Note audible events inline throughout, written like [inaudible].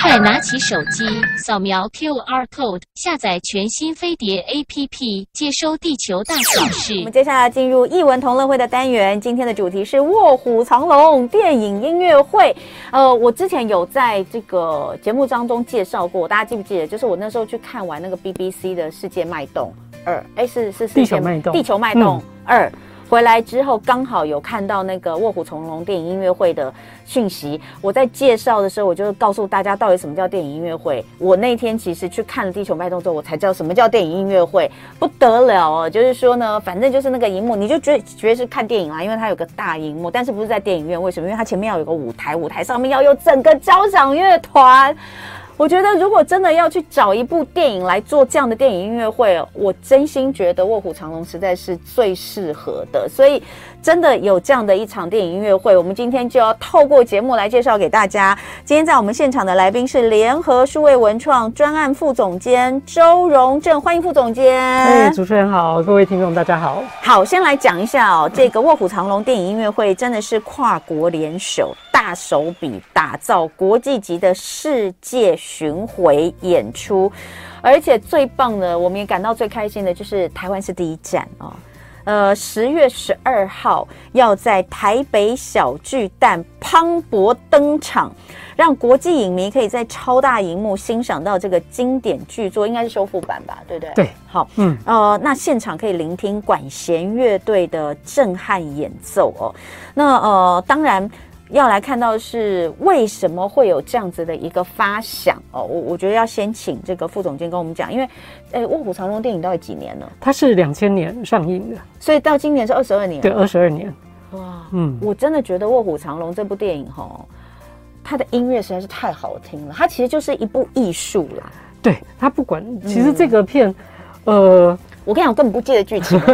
快拿起手机，扫描 QR code，下载全新飞碟 APP，接收地球大小事。我们接下来进入艺文同乐会的单元，今天的主题是《卧虎藏龙》电影音乐会。呃，我之前有在这个节目当中介绍过，大家记不记得？就是我那时候去看完那个 BBC 的《世界脉动二》，哎，是是是，地球脉动，地球脉动二。嗯回来之后，刚好有看到那个《卧虎藏龙》电影音乐会的讯息。我在介绍的时候，我就告诉大家到底什么叫电影音乐会。我那天其实去看了《地球脉动》之后，我才知道什么叫电影音乐会，不得了哦！就是说呢，反正就是那个荧幕，你就觉觉得是看电影啦，因为它有个大荧幕，但是不是在电影院？为什么？因为它前面要有个舞台，舞台上面要有整个交响乐团。我觉得，如果真的要去找一部电影来做这样的电影音乐会，我真心觉得《卧虎藏龙》实在是最适合的。所以，真的有这样的一场电影音乐会，我们今天就要透过节目来介绍给大家。今天在我们现场的来宾是联合数位文创专案副总监周荣正，欢迎副总监。哎，主持人好，各位听众大家好。好，先来讲一下哦，这个《卧虎藏龙》电影音乐会真的是跨国联手。大手笔打造国际级的世界巡回演出，而且最棒的，我们也感到最开心的就是台湾是第一站哦。呃，十月十二号要在台北小巨蛋磅礴登场，让国际影迷可以在超大荧幕欣赏到这个经典巨作，应该是修复版吧？对不对？对，好，嗯，呃，那现场可以聆听管弦乐队的震撼演奏哦。那呃，当然。要来看到是为什么会有这样子的一个发想哦，我我觉得要先请这个副总监跟我们讲，因为，诶，《卧虎藏龙》电影到底几年了？它是两千年上映的，所以到今年是二十二年。对，二十二年。哇，嗯，我真的觉得《卧虎藏龙》这部电影哈，它的音乐实在是太好听了，它其实就是一部艺术啦。对，它不管，其实这个片，嗯、呃，我跟你讲，我根本不记得剧情。[laughs]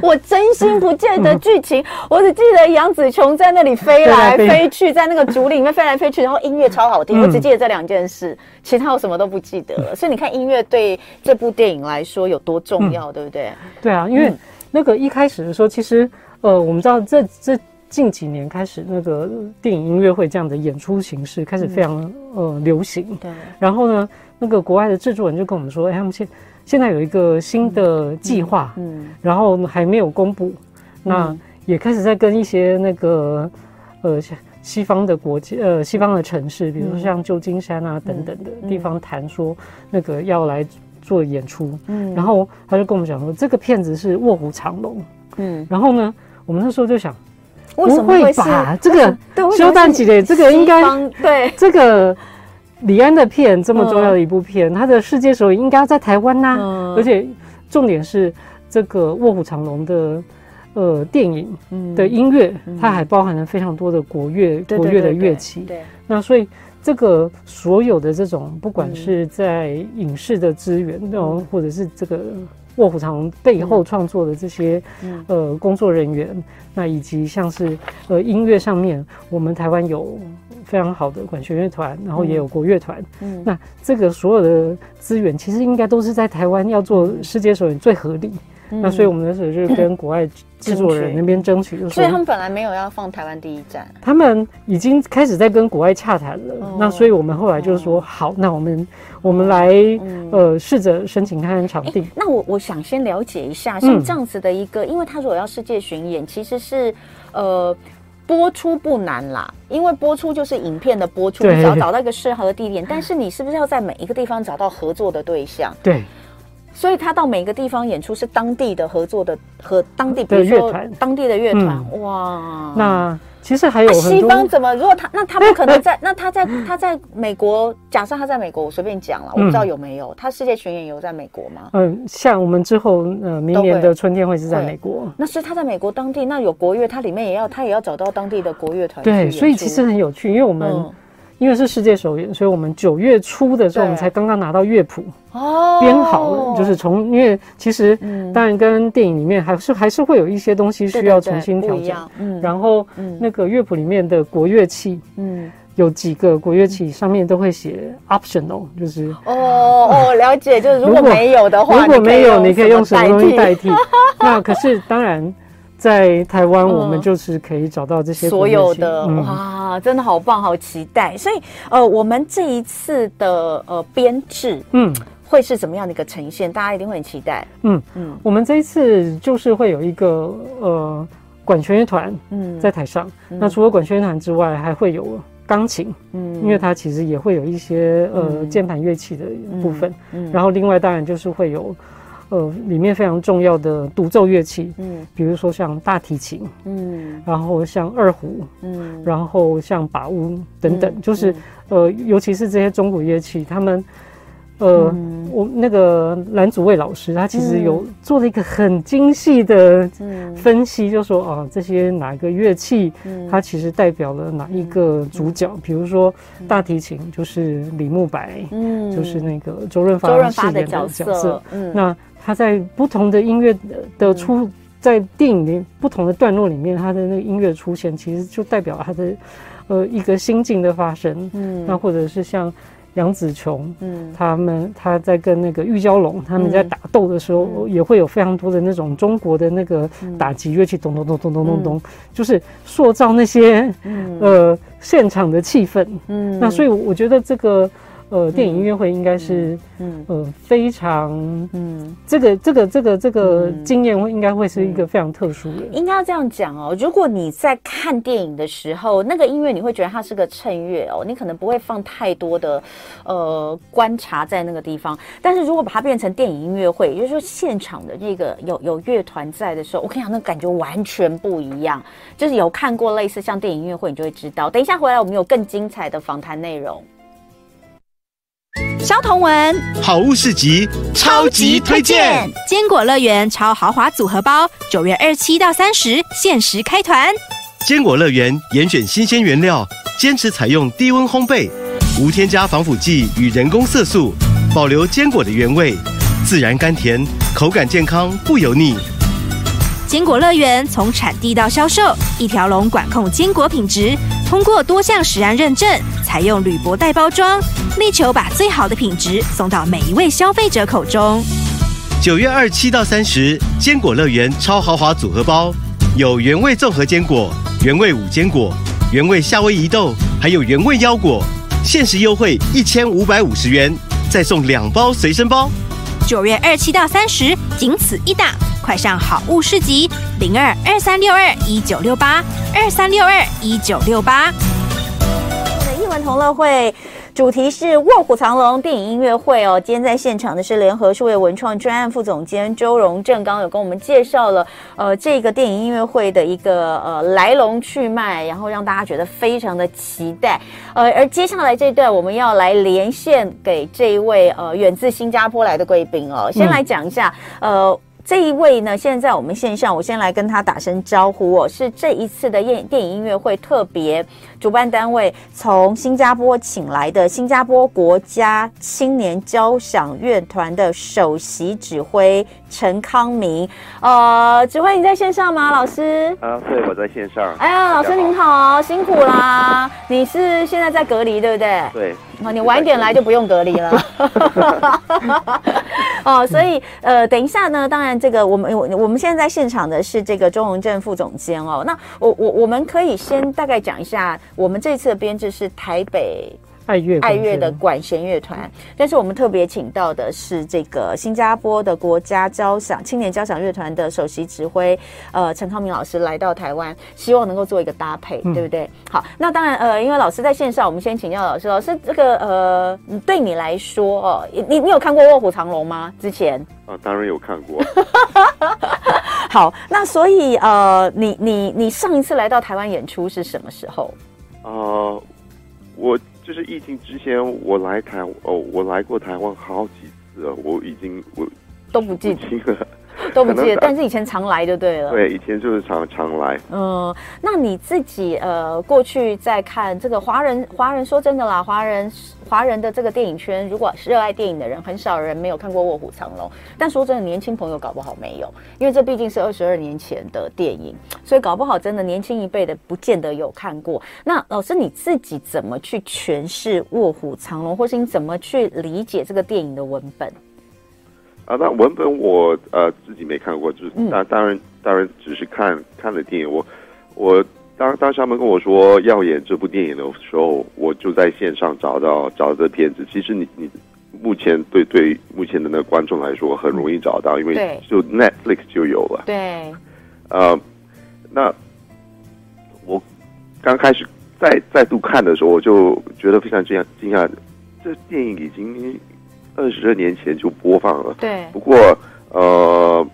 我真心不记得剧情，嗯，我只记得杨紫琼在那里飞来飞去，在那个竹林里面飞来飞去，然后音乐超好听，嗯。我只记得这两件事，其他我什么都不记得了。所以你看，音乐对这部电影来说有多重要，嗯，对不对？对啊，因为那个一开始的时候，其实呃，我们知道这这近几年开始，那个电影音乐会这样的演出形式开始非常，嗯，呃流行。对。然后呢，那个国外的制作人就跟我们说：“哎，他们现现在有一个新的计划，嗯，然后还没有公布，那也开始在跟一些那个呃西方的国家呃西方的城市，比如说像旧金山啊等等的地方谈说那个要来做演出，嗯，然后他就跟我们讲说这个片子是卧虎藏龙，嗯，然后呢，我们那时候就想，为什么会把这个 [laughs] 修蛋几的这个应该对。这个。李安的片这么重要的一部片，他、嗯、的世界首映应该要在台湾呐、而且重点是这个《卧虎藏龙》的呃电影的音乐、嗯，它还包含了非常多的国乐、嗯、国乐的乐器。对，那所以这个所有的这种，不管是在影视的资源，然、嗯、后或者是这个。卧虎藏龙背后创作的这些、嗯、呃工作人员，那以及像是呃音乐上面，我们台湾有非常好的管弦乐团，然后也有国乐团，嗯，那这个所有的资源其实应该都是在台湾要做世界首演最合理。嗯、那所以我们那时候就跟国外制作人那边争取，所以他们本来没有要放台湾第一站，他们已经开始在跟国外洽谈了、哦。那所以我们后来就是说，好，那我们我们来、嗯、呃试着申请看看场地。那我我想先了解一下，像这样子的一个，嗯、因为他如果要世界巡演，其实是呃播出不难啦，因为播出就是影片的播出，你只要找到一个适合的地点。但是你是不是要在每一个地方找到合作的对象？对。所以他到每个地方演出是当地的合作的和当地比如说，当地的乐团、嗯、哇。那其实还有、啊、西方怎么？如果他那他不可能在那他在他在美国，假设他在美国，我随便讲了，我不知道有没有、嗯、他世界巡演有在美国吗？嗯，像我们之后呃明年的春天会是在美国。那所以他在美国当地那有国乐，他里面也要他也要找到当地的国乐团。对，所以其实很有趣，因为我们。嗯因为是世界首演，所以我们九月初的时候，我们才刚刚拿到乐谱哦，编好了，就是从因为其实当然跟电影里面还是还是会有一些东西需要重新调整，嗯，然后那个乐谱里面的国乐器，嗯，有几个国乐器上面都会写 optional，就是哦哦，了解，就是如果没有的话，如果没有，你可以用什么东西代替？那可是当然。在台湾，我们就是可以找到这些所有的、嗯、哇，真的好棒，好期待。所以呃，我们这一次的呃编制，嗯。会是怎么样的一个呈现？大家一定会很期待。嗯嗯，我们这一次就是会有一个呃管弦乐团嗯在台上。嗯、那除了管弦乐团之外，还会有钢琴嗯，因为它其实也会有一些呃键盘乐器的部分。嗯，嗯然后另外当然就是会有呃里面非常重要的独奏乐器嗯，比如说像大提琴嗯，然后像二胡嗯，然后像把乌等等，嗯、就是呃尤其是这些中古乐器，他们。呃，嗯、我那个蓝祖蔚老师，他其实有做了一个很精细的分析，嗯、就说啊，这些哪个乐器，它其实代表了哪一个主角。嗯、比如说大提琴就是李慕白，嗯，就是那个周润发饰演的角色。角色嗯，那他在不同的音乐的出，在电影里不同的段落里面，他的那个音乐出现，其实就代表他的呃一个心境的发生。嗯，那或者是像。杨紫琼，嗯，他们他在跟那个玉娇龙他们在打斗的时候，嗯、也会有非常多的那种中国的那个打击乐器，咚咚咚咚咚咚咚，就是塑造那些、嗯、呃现场的气氛。嗯，那所以我觉得这个。呃，电影音乐会应该是，嗯，呃，非常，嗯，这个这个这个这个经验会应该会是一个非常特殊的。应该要这样讲哦，如果你在看电影的时候，那个音乐你会觉得它是个衬乐哦，你可能不会放太多的呃观察在那个地方。但是如果把它变成电影音乐会，也就是说现场的这个有有乐团在的时候，我跟你讲，那感觉完全不一样。就是有看过类似像电影音乐会，你就会知道。等一下回来，我们有更精彩的访谈内容。萧同文，好物市集超级推荐，坚果乐园超豪华组合包，九月二七到三十限时开团。坚果乐园严选新鲜原料，坚持采用低温烘焙，无添加防腐剂与人工色素，保留坚果的原味，自然甘甜，口感健康不油腻。坚果乐园从产地到销售，一条龙管控坚果品质。通过多项食安认证，采用铝箔袋包装，力求把最好的品质送到每一位消费者口中。九月二七到三十，坚果乐园超豪华组合包，有原味综合坚果、原味五坚果、原味夏威夷豆，还有原味腰果，限时优惠一千五百五十元，再送两包随身包。九月二七到三十，仅此一档。快上好物市集零二二三六二一九六八二三六二一九六八。我的一文同乐会主题是《卧虎藏龙》电影音乐会哦。今天在现场的是联合数位文创专案副总监周荣正，刚刚有跟我们介绍了呃这个电影音乐会的一个呃来龙去脉，然后让大家觉得非常的期待。呃，而接下来这一段我们要来连线给这一位呃远自新加坡来的贵宾哦，先来讲一下、嗯、呃。这一位呢，现在在我们线上，我先来跟他打声招呼哦。是这一次的电电影音乐会特别主办单位从新加坡请来的新加坡国家青年交响乐团的首席指挥陈康明。呃，指挥你在线上吗？老师？啊，对，我在线上。哎呀，老师您好，辛苦啦！你是现在在隔离，对不对？对。你晚一点来就不用隔离了。[laughs] 哦，所以呃，等一下呢，当然这个我们我我们现在在现场的是这个周荣正副总监哦。那我我我们可以先大概讲一下，我们这次的编制是台北。爱乐爱乐的管弦乐团，但是我们特别请到的是这个新加坡的国家交响青年交响乐团的首席指挥，呃，陈康明老师来到台湾，希望能够做一个搭配，嗯、对不对？好，那当然，呃，因为老师在线上，我们先请教老师，老师这个呃，对你来说哦，你你有看过《卧虎藏龙》吗？之前啊，当然有看过。[laughs] 好，那所以呃，你你你上一次来到台湾演出是什么时候？呃，我。就是疫情之前，我来台哦，我来过台湾好几次了，我已经我都不记得了，[laughs] 都不记得，但是以前常来就对了。对，以前就是常常来。嗯，那你自己呃，过去在看这个华人，华人说真的啦，华人华人的这个电影圈，如果是热爱电影的人，很少人没有看过《卧虎藏龙》。但说真的，年轻朋友搞不好没有，因为这毕竟是二十二年前的电影，所以搞不好真的年轻一辈的不见得有看过。那老师你自己怎么去诠释《卧虎藏龙》，或是你怎么去理解这个电影的文本？啊，那文本我呃自己没看过，就是当当然当然只是看看了电影。我我当当时他们跟我说要演这部电影的时候，我就在线上找到找到这片子。其实你你目前对对目前的那个观众来说很容易找到，因为就 Netflix 就有了。对，呃，那我刚开始再再度看的时候，我就觉得非常惊讶惊讶，这电影已经二十二年前就播放了。对，不过呃。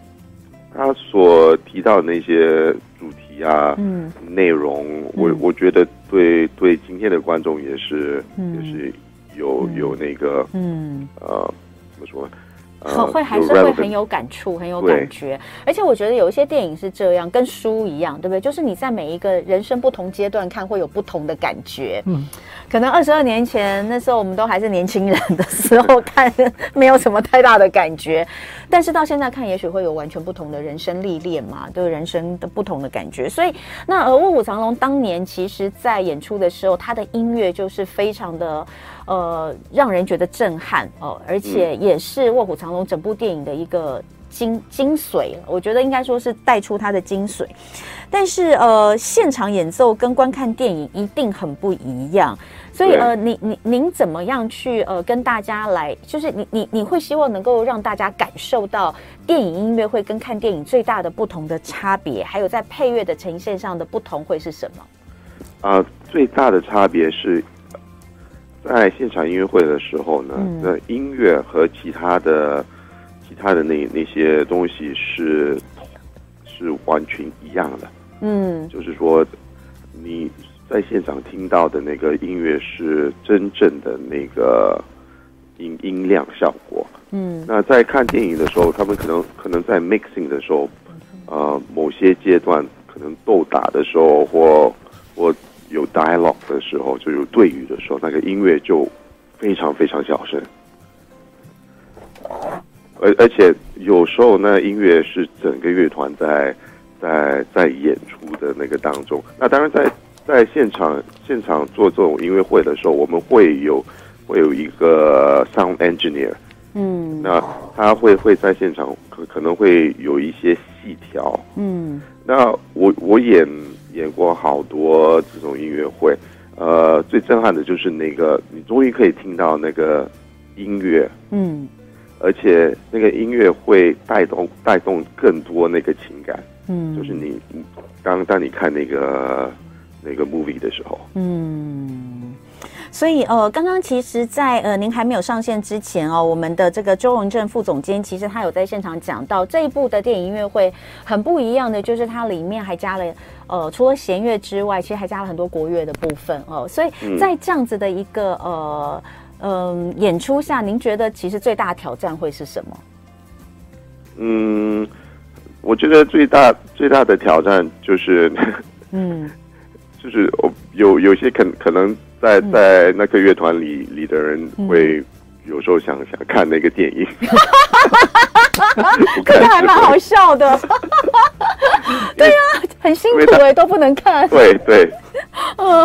他所提到的那些主题啊，嗯，内容，我我觉得对对今天的观众也是，嗯、也是有有那个，嗯，呃，怎么说呢？很会还是会很有感触，很有感觉。而且我觉得有一些电影是这样，跟书一样，对不对？就是你在每一个人生不同阶段看，会有不同的感觉。嗯，可能二十二年前那时候我们都还是年轻人的时候看，没有什么太大的感觉。但是到现在看，也许会有完全不同的人生历练嘛，对人生的不同的感觉。所以，那呃，《卧虎藏龙》当年其实在演出的时候，他的音乐就是非常的。呃，让人觉得震撼哦、呃，而且也是《卧虎藏龙》整部电影的一个精精髓。我觉得应该说是带出它的精髓。但是呃，现场演奏跟观看电影一定很不一样。所以呃，你你您怎么样去呃跟大家来，就是你你你会希望能够让大家感受到电影音乐会跟看电影最大的不同的差别，还有在配乐的呈现上的不同会是什么？啊、呃，最大的差别是。在现场音乐会的时候呢，嗯、那音乐和其他的、其他的那那些东西是是完全一样的。嗯，就是说你在现场听到的那个音乐是真正的那个音音量效果。嗯，那在看电影的时候，他们可能可能在 mixing 的时候，呃，某些阶段可能斗打的时候或或。有 dialogue 的时候，就有对语的时候，那个音乐就非常非常小声，而而且有时候那音乐是整个乐团在在在演出的那个当中。那当然在在现场现场做这种音乐会的时候，我们会有会有一个 sound engineer，嗯，那他会会在现场可可能会有一些细调，嗯，那我我演。演过好多这种音乐会，呃，最震撼的就是那个，你终于可以听到那个音乐，嗯，而且那个音乐会带动带动更多那个情感，嗯，就是你刚当你看那个那个 movie 的时候，嗯。所以，呃，刚刚其实在，在呃您还没有上线之前哦，我们的这个周荣正副总监其实他有在现场讲到这一部的电影音乐会很不一样的，就是它里面还加了呃，除了弦乐之外，其实还加了很多国乐的部分哦。所以在这样子的一个呃嗯、呃、演出下，您觉得其实最大的挑战会是什么？嗯，我觉得最大最大的挑战就是 [laughs] 嗯，就是我有有些可可能。在在那个乐团里里的人会有时候想想看那个电影，[laughs] 这个还蛮好笑的。[laughs] 对呀，很辛苦哎，都不能看。对对。[laughs] 嗯，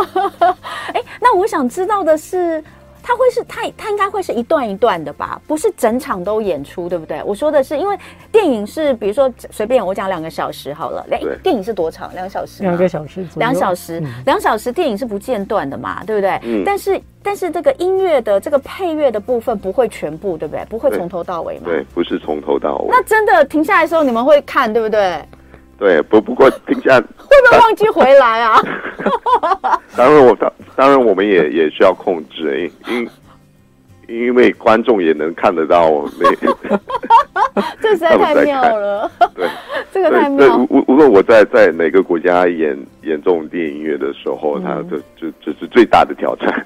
哎，那我想知道的是。它会是它它应该会是一段一段的吧，不是整场都演出，对不对？我说的是，因为电影是比如说随便我讲两个小时好了，两电影是多长？两个小时？两个小时？两小时？两小时电影是不间断的嘛，对不对？嗯。但是但是这个音乐的这个配乐的部分不会全部，对不对？不会从头到尾嘛？对，不是从头到尾。那真的停下来的时候，你们会看，对不对？对，不不过停下 [laughs] 会不会忘记回来啊？[laughs] 当然我当当然我们也也需要控制，因因因为观众也能看得到那 [laughs] 这实在太妙了。对，这个太妙。无无论我在在哪个国家演演这种电影音乐的时候，它这这这是最大的挑战。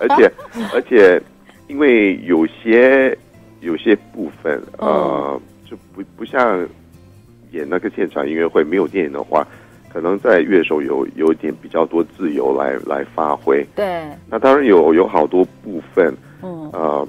而且而且，因为有些有些部分呃，就不不像。演那个现场音乐会没有电影的话，可能在乐手有有一点比较多自由来来发挥。对，那当然有有好多部分，嗯呃，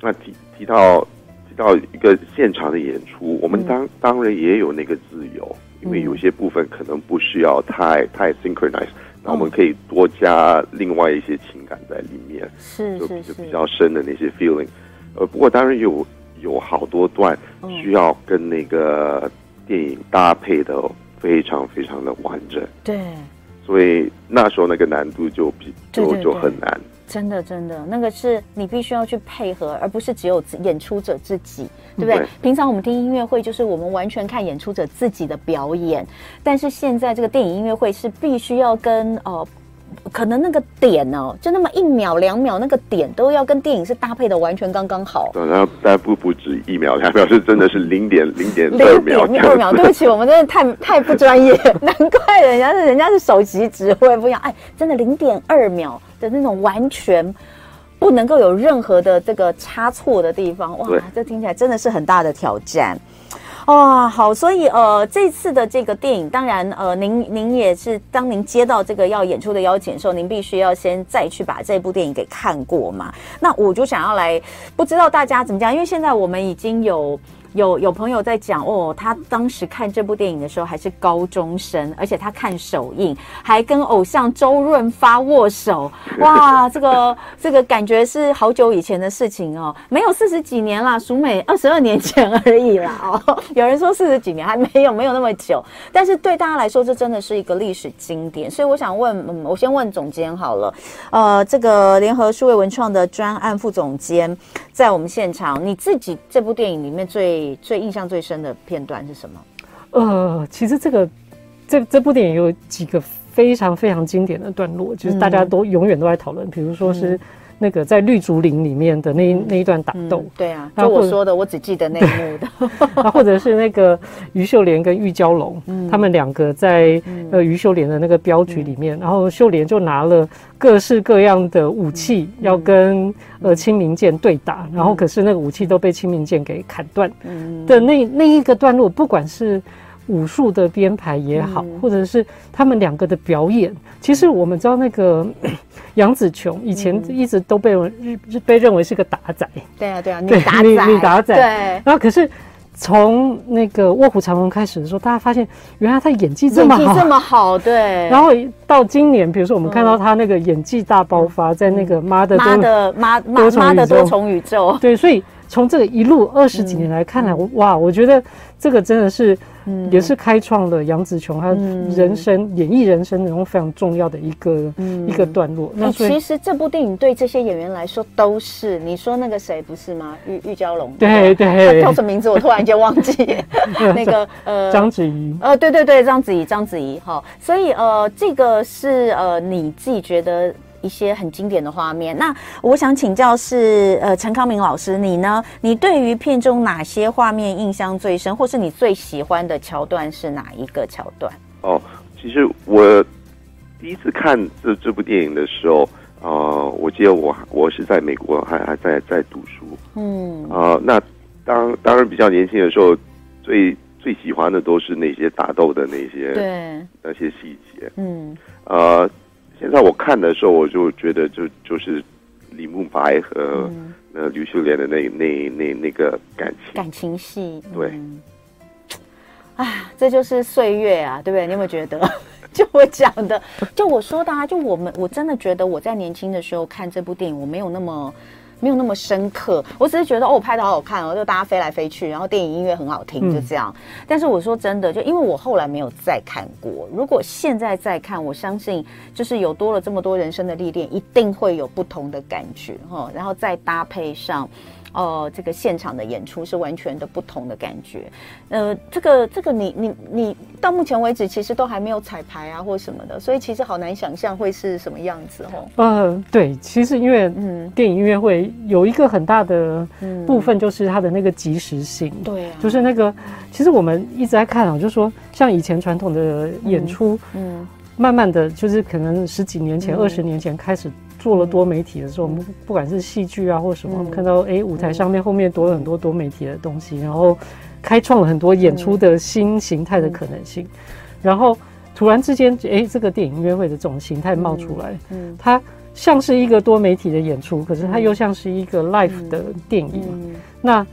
那提提到提到一个现场的演出，我们当、嗯、当然也有那个自由，因为有些部分可能不需要太太 synchronize，那我们可以多加另外一些情感在里面，是是是，就比较深的那些 feeling。呃，不过当然有有好多段需要跟那个。电影搭配的非常非常的完整。对，所以那时候那个难度就比就就很难。真的，真的，那个是你必须要去配合，而不是只有演出者自己，对不对？对平常我们听音乐会，就是我们完全看演出者自己的表演，但是现在这个电影音乐会是必须要跟呃，可能那个点哦，就那么一秒两秒，那个点都要跟电影是搭配的完全刚刚好。然后但不不止一秒两秒，是真的是零点 [laughs] 零点二零秒。点二秒，对不起，我们真的太太不专业，难怪人家是人家是首席指挥不一样，哎，真的零点二秒。的那种完全不能够有任何的这个差错的地方，哇，这听起来真的是很大的挑战。哦，好，所以呃，这次的这个电影，当然呃，您您也是当您接到这个要演出的邀请的时候，您必须要先再去把这部电影给看过嘛。那我就想要来，不知道大家怎么讲，因为现在我们已经有。有有朋友在讲哦，他当时看这部电影的时候还是高中生，而且他看首映还跟偶像周润发握手，[laughs] 哇，这个这个感觉是好久以前的事情哦，没有四十几年啦，淑美二十二年前而已啦哦。[laughs] 有人说四十几年还没有没有那么久，但是对大家来说这真的是一个历史经典，所以我想问，嗯，我先问总监好了，呃，这个联合数位文创的专案副总监在我们现场，你自己这部电影里面最最印象最深的片段是什么？呃，其实这个这这部电影有几个非常非常经典的段落，就是大家都永远都在讨论，比如说是。那个在绿竹林里面的那那一段打斗、嗯，对啊，就我说的，我只记得那一幕的。啊，[laughs] 或者是那个于秀莲跟玉娇龙，嗯、他们两个在、嗯、呃于秀莲的那个镖局里面，嗯、然后秀莲就拿了各式各样的武器要跟、嗯、呃青明剑对打，嗯、然后可是那个武器都被青明剑给砍断的那那一个段落，不管是。武术的编排也好，或者是他们两个的表演，其实我们知道那个 [clears throat] 杨紫琼以前一直都被认被认为是个打仔，对啊对啊，女打仔，女打仔，对。然后可是从那个卧虎藏龙开始的时候，大家发现原来他演技这么好，这么好，对。然后到今年，比如说我们看到他那个演技大爆发，在那个妈的妈的妈妈妈的多重宇宙，对，所以从这个一路二十几年来看来，哇，我觉得这个真的是。嗯，也是开创了杨紫琼她人生、嗯、演艺人生那种非常重要的一个、嗯、一个段落。那其实这部电影对这些演员来说都是，你说那个谁不是吗？玉玉娇龙，对对，叫什么名字？我突然间忘记。[laughs] 那个呃，章子怡，呃，对对对，章子怡，章子怡，哈。所以呃，这个是呃，你自己觉得。一些很经典的画面，那我想请教是呃陈康明老师，你呢？你对于片中哪些画面印象最深，或是你最喜欢的桥段是哪一个桥段？哦，其实我第一次看这这部电影的时候，呃，我记得我我是在美国还还在在读书，嗯，啊、呃，那当当然比较年轻的时候，最最喜欢的都是那些打斗的那些对那些细节，嗯，呃。现在我看的时候，我就觉得就就是李慕白和那吕秀莲的那那那那个感情感情戏，对，啊、嗯，这就是岁月啊，对不对？你有没有觉得？[laughs] 就我讲的，就我说的啊，就我们我真的觉得我在年轻的时候看这部电影，我没有那么。没有那么深刻，我只是觉得哦，拍得好好看哦，就大家飞来飞去，然后电影音乐很好听，就这样。嗯、但是我说真的，就因为我后来没有再看过，如果现在再看，我相信就是有多了这么多人生的历练，一定会有不同的感觉哈。然后再搭配上。哦、呃，这个现场的演出是完全的不同的感觉。呃，这个这个你你你到目前为止其实都还没有彩排啊，或什么的，所以其实好难想象会是什么样子哦。呃，对，其实因为嗯，电影音乐会有一个很大的部分就是它的那个即时性，对、嗯，就是那个其实我们一直在看啊，就是说像以前传统的演出，嗯，嗯慢慢的就是可能十几年前、二十、嗯、年前开始。做了多媒体的时候，我们不管是戏剧啊或什么，我们看到哎舞台上面后面多了很多多媒体的东西，然后开创了很多演出的新形态的可能性。然后突然之间，哎，这个电影音乐会的这种形态冒出来，它像是一个多媒体的演出，可是它又像是一个 live 的电影。那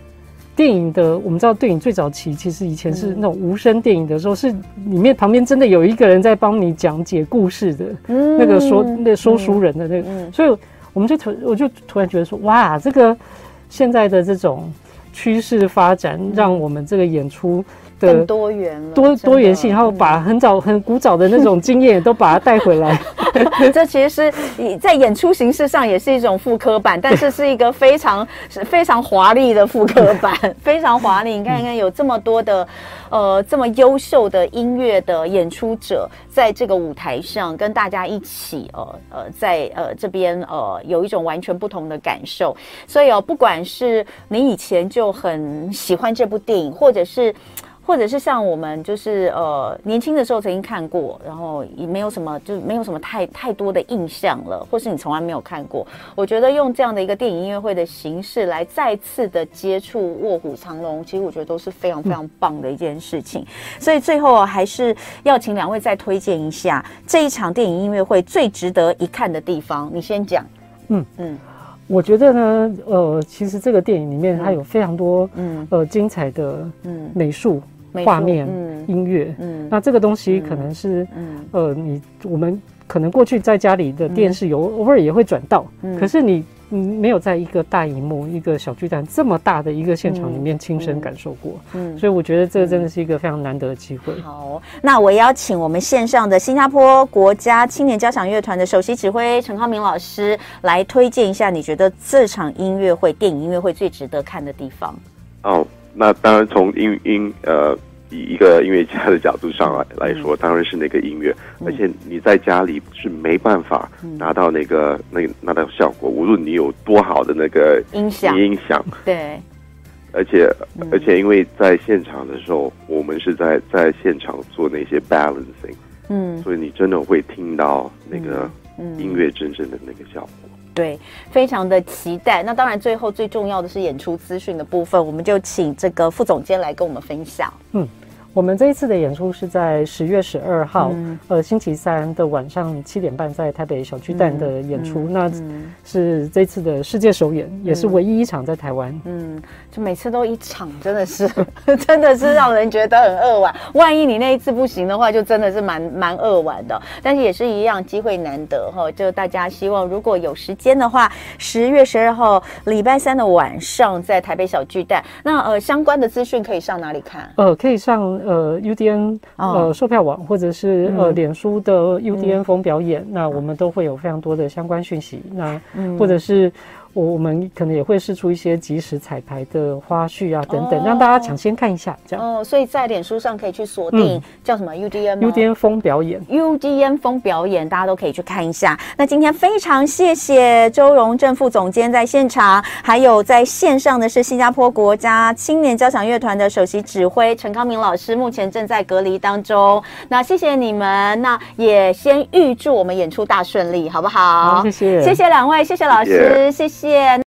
电影的，我们知道电影最早期其实以前是那种无声电影的时候，是里面旁边真的有一个人在帮你讲解故事的，那个说那说书人的那个，所以我们就突我就突然觉得说，哇，这个现在的这种趋势发展，让我们这个演出的多元了，多多元性，然后把很早很古早的那种 [laughs] 经验都把它带回来。[laughs] 这其实是在演出形式上也是一种复刻版，但是是一个非常 [laughs] 非常华丽的复刻版，非常华丽。你看，看有这么多的呃这么优秀的音乐的演出者在这个舞台上跟大家一起呃呃在呃这边呃有一种完全不同的感受。所以哦，不管是你以前就很喜欢这部电影，或者是。或者是像我们就是呃年轻的时候曾经看过，然后也没有什么，就是没有什么太太多的印象了，或是你从来没有看过。我觉得用这样的一个电影音乐会的形式来再次的接触《卧虎藏龙》，其实我觉得都是非常非常棒的一件事情。嗯、所以最后还是要请两位再推荐一下这一场电影音乐会最值得一看的地方。你先讲。嗯嗯，我觉得呢，呃，其实这个电影里面它有非常多嗯呃精彩的嗯美术。画面、嗯、音乐，嗯，那这个东西可能是，嗯，呃，你我们可能过去在家里的电视有偶尔也会转到，嗯，可是你嗯没有在一个大荧幕、一个小巨蛋这么大的一个现场里面亲身感受过，嗯，所以我觉得这个真的是一个非常难得的机会。好，那我邀请我们线上的新加坡国家青年交响乐团的首席指挥陈康明老师来推荐一下，你觉得这场音乐会、电影音乐会最值得看的地方？哦。那当然，从音音呃，以一个音乐家的角度上来来说，当然是那个音乐。而且你在家里是没办法拿到那个那那个效果，无论你有多好的那个音响。音响，对。而且而且，因为在现场的时候，我们是在在现场做那些 balancing，嗯，所以你真的会听到那个音乐真正的那个效果。对，非常的期待。那当然，最后最重要的是演出资讯的部分，我们就请这个副总监来跟我们分享。嗯。我们这一次的演出是在十月十二号，嗯、呃，星期三的晚上七点半，在台北小巨蛋的演出，那是这次的世界首演，嗯、也是唯一一场在台湾。嗯，就每次都一场，真的是，[laughs] 真的是让人觉得很扼腕。万一你那一次不行的话，就真的是蛮蛮扼腕的。但是也是一样，机会难得哈，就大家希望如果有时间的话，十月十二号礼拜三的晚上在台北小巨蛋，那呃相关的资讯可以上哪里看？呃，可以上。呃，UDN 呃售票网或者是呃脸书的 UDN 风表演，那我们都会有非常多的相关讯息。那或者是。我我们可能也会试出一些即时彩排的花絮啊，等等，让大家抢先看一下，这样。哦，所以在脸书上可以去锁定叫什么 UDN UDN 风表演，UDN 风表演，大家都可以去看一下。那今天非常谢谢周荣正副总监在现场，还有在线上的是新加坡国家青年交响乐团的首席指挥陈康明老师，目前正在隔离当中。那谢谢你们，那也先预祝我们演出大顺利，好不好？好，谢谢，谢谢两位，谢谢老师，谢谢。谢谢。